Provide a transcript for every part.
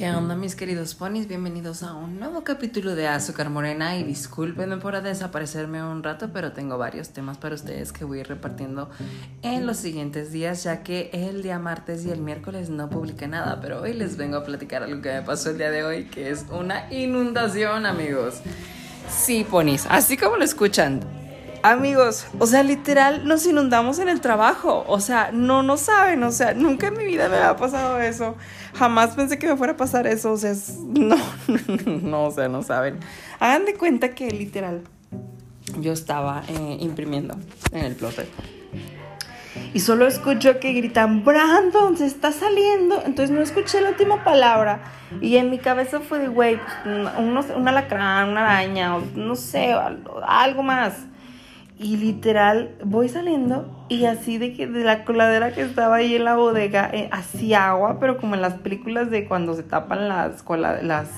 ¿Qué onda mis queridos ponis? Bienvenidos a un nuevo capítulo de Azúcar Morena y discúlpenme por desaparecerme un rato, pero tengo varios temas para ustedes que voy a ir repartiendo en los siguientes días, ya que el día martes y el miércoles no publiqué nada, pero hoy les vengo a platicar algo que me pasó el día de hoy, que es una inundación, amigos. Sí, ponis, así como lo escuchan, Amigos, o sea, literal nos inundamos en el trabajo. O sea, no, no saben. O sea, nunca en mi vida me había pasado eso. Jamás pensé que me fuera a pasar eso. O sea, no, no, o sea, no saben. Hagan de cuenta que literal yo estaba eh, imprimiendo en el plotter. Y solo escucho que gritan, Brandon, se está saliendo. Entonces no escuché la última palabra. Y en mi cabeza fue de, güey, pues, un, alacrán, una araña, no sé, algo más. Y literal, voy saliendo y así de que de la coladera que estaba ahí en la bodega, eh, hacía agua, pero como en las películas de cuando se tapan las, las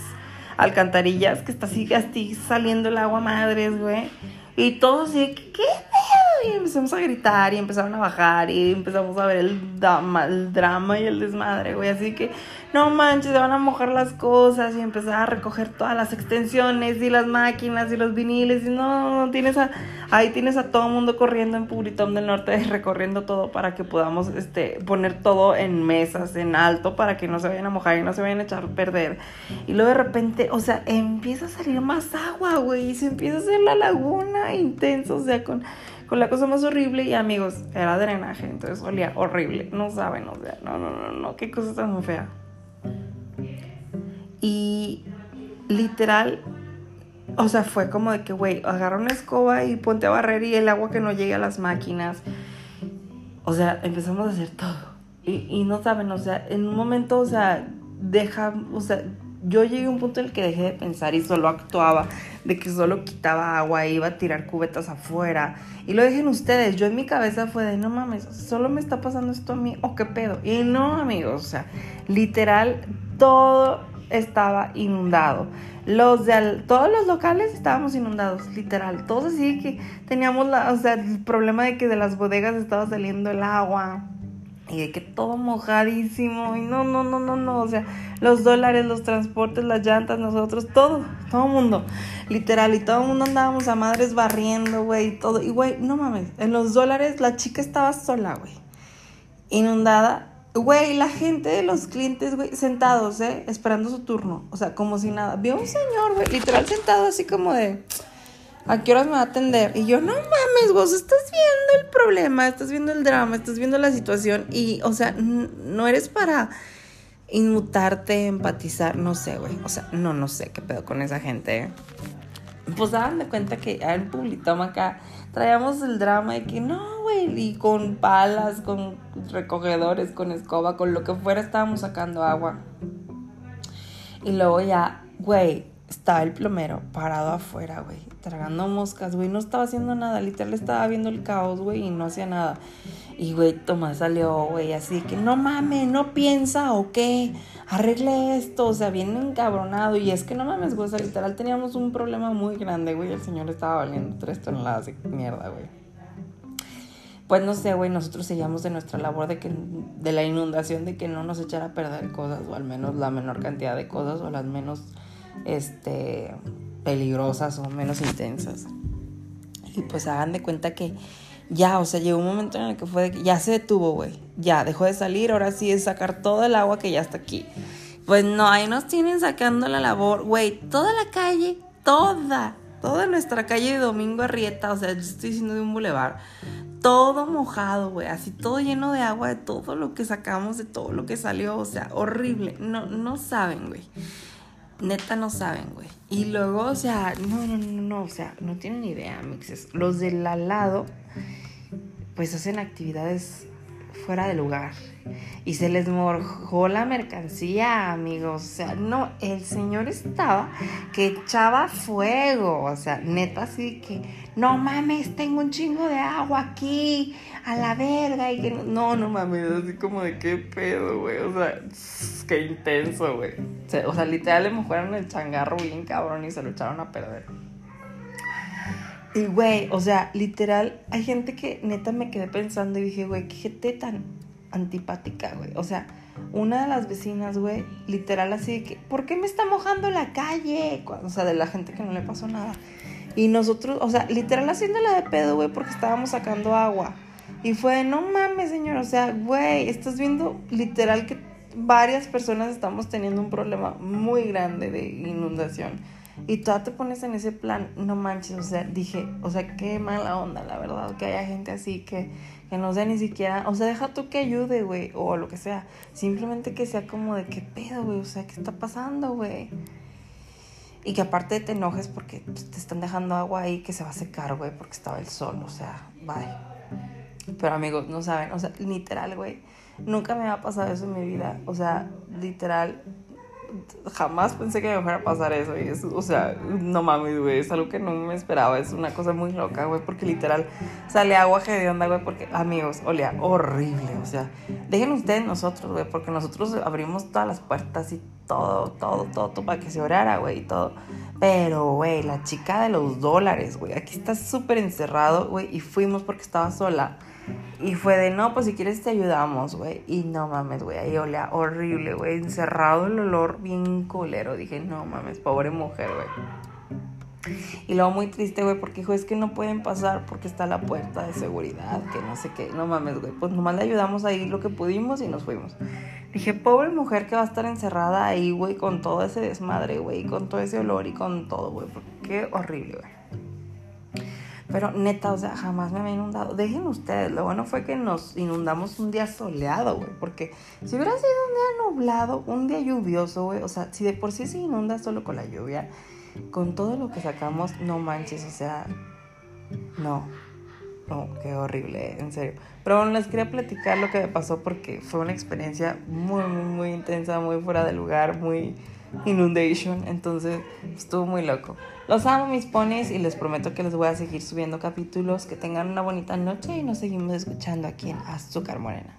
alcantarillas, que está así, así saliendo el agua madres, güey. Y todos así, ¿qué? Y empezamos a gritar y empezaron a bajar y empezamos a ver el drama, y el desmadre, güey. Así que, no manches, se van a mojar las cosas y empezar a recoger todas las extensiones y las máquinas y los viniles. Y no, tienes a, ahí tienes a todo mundo corriendo en Puritón del Norte, recorriendo todo para que podamos este, poner todo en mesas, en alto, para que no se vayan a mojar y no se vayan a echar a perder. Y luego de repente, o sea, empieza a salir más agua, güey, y se empieza a hacer la laguna intensa, o sea, con con la cosa más horrible y amigos, era drenaje, entonces olía horrible, no saben, o sea, no, no, no, no, qué cosa tan fea. Y literal, o sea, fue como de que, güey, agarra una escoba y ponte a barrer y el agua que no llegue a las máquinas. O sea, empezamos a hacer todo. Y, y no saben, o sea, en un momento, o sea, deja, o sea, yo llegué a un punto en el que dejé de pensar y solo actuaba, de que solo quitaba agua, iba a tirar cubetas afuera. Y lo dejen ustedes, yo en mi cabeza fue de, no mames, solo me está pasando esto a mí, o qué pedo. Y no, amigos, o sea, literal, todo estaba inundado. Los de todos los locales estábamos inundados, literal. Todos así que teníamos la, o sea, el problema de que de las bodegas estaba saliendo el agua y de que todo mojadísimo y no, no, no, no, no, o sea, los dólares, los transportes, las llantas, nosotros, todo, todo mundo, literal, y todo el mundo andábamos a madres barriendo, güey, todo, y güey, no mames, en los dólares la chica estaba sola, güey, inundada, güey, la gente de los clientes, güey, sentados, eh, esperando su turno, o sea, como si nada, vio un señor, güey, literal sentado así como de... ¿A qué horas me va a atender? Y yo, no mames, vos estás viendo el problema, estás viendo el drama, estás viendo la situación y, o sea, no eres para inmutarte, empatizar, no sé, güey. O sea, no, no sé qué pedo con esa gente. ¿eh? Pues daban de cuenta que en Publitoma acá traíamos el drama de que no, güey, y con palas, con recogedores, con escoba, con lo que fuera estábamos sacando agua. Y luego ya, güey, estaba el plomero parado afuera, güey, tragando moscas, güey, no estaba haciendo nada, literal estaba viendo el caos, güey, y no hacía nada. Y, güey, Tomás salió, güey, así que, no mames, no piensa o qué, arregle esto, o sea, bien encabronado. Y es que, no mames, güey, o sea, literal teníamos un problema muy grande, güey, el señor estaba valiendo tres toneladas de mierda, güey. Pues no sé, güey, nosotros seguíamos de nuestra labor de que de la inundación de que no nos echara a perder cosas o al menos la menor cantidad de cosas o las menos este, peligrosas o menos intensas. Y pues hagan de cuenta que ya, o sea, llegó un momento en el que fue de que ya se detuvo, güey. Ya, dejó de salir, ahora sí es sacar todo el agua que ya está aquí. Pues no, ahí nos tienen sacando la labor, güey, toda la calle, toda, toda nuestra calle de Domingo Arrieta, o sea, yo estoy diciendo de un bulevar, todo mojado, güey, así todo lleno de agua de todo lo que sacamos, de todo lo que salió, o sea, horrible. No, no saben, güey. Neta no saben, güey. Y luego, o sea, no, no, no, no, o sea, no tienen idea, mixes. Los del al lado, pues hacen actividades fuera de lugar. Y se les morjó la mercancía, amigos. O sea, no, el señor estaba que echaba fuego. O sea, neta, así que, no mames, tengo un chingo de agua aquí, a la verga. Y que no, no mames, así como de qué pedo, güey. O sea, qué intenso, güey. O sea, literal le mojaron el changarro bien cabrón y se lo echaron a perder. Y, güey, o sea, literal, hay gente que neta me quedé pensando y dije, güey, qué gente tan antipática, güey. O sea, una de las vecinas, güey, literal así de que, ¿por qué me está mojando la calle? O sea, de la gente que no le pasó nada. Y nosotros, o sea, literal haciéndola de pedo, güey, porque estábamos sacando agua. Y fue, no mames, señor, o sea, güey, estás viendo literal que varias personas estamos teniendo un problema muy grande de inundación. Y tú te pones en ese plan, no manches, o sea, dije, o sea, qué mala onda, la verdad, que haya gente así que, que no sea ni siquiera, o sea, deja tú que ayude, güey, o lo que sea, simplemente que sea como de qué pedo, güey, o sea, ¿qué está pasando, güey? Y que aparte te enojes porque te están dejando agua ahí que se va a secar, güey, porque estaba el sol, o sea, bye. Pero amigos, no saben, o sea, literal, güey, nunca me ha pasado eso en mi vida, o sea, literal, jamás pensé que me fuera a pasar eso. Y es, o sea, no mames, güey, es algo que no me esperaba. Es una cosa muy loca, güey, porque literal sale agua de onda, güey, porque, amigos, olía horrible. O sea, dejen ustedes nosotros, güey, porque nosotros abrimos todas las puertas y todo, todo, todo, todo para que se orara, güey, y todo. Pero, güey, la chica de los dólares, güey, aquí está súper encerrado, güey, y fuimos porque estaba sola. Y fue de, no, pues si quieres te ayudamos, güey. Y no mames, güey, ahí olía horrible, güey. Encerrado el olor bien culero. Dije, no mames, pobre mujer, güey. Y luego muy triste, güey, porque dijo, es que no pueden pasar porque está la puerta de seguridad, que no sé qué. No mames, güey. Pues nomás le ayudamos a ir lo que pudimos y nos fuimos. Dije, pobre mujer que va a estar encerrada ahí, güey, con todo ese desmadre, güey, con todo ese olor y con todo, güey. Qué horrible, güey. Pero neta, o sea, jamás me había inundado. Dejen ustedes, lo bueno fue que nos inundamos un día soleado, güey. Porque si hubiera sido un día nublado, un día lluvioso, güey. O sea, si de por sí se inunda solo con la lluvia, con todo lo que sacamos, no manches, o sea, no. No, qué horrible, en serio. Pero bueno, les quería platicar lo que me pasó porque fue una experiencia muy, muy, muy intensa, muy fuera de lugar, muy inundation. Entonces, estuvo muy loco. Los amo, mis ponis, y les prometo que les voy a seguir subiendo capítulos. Que tengan una bonita noche y nos seguimos escuchando aquí en Azúcar Morena.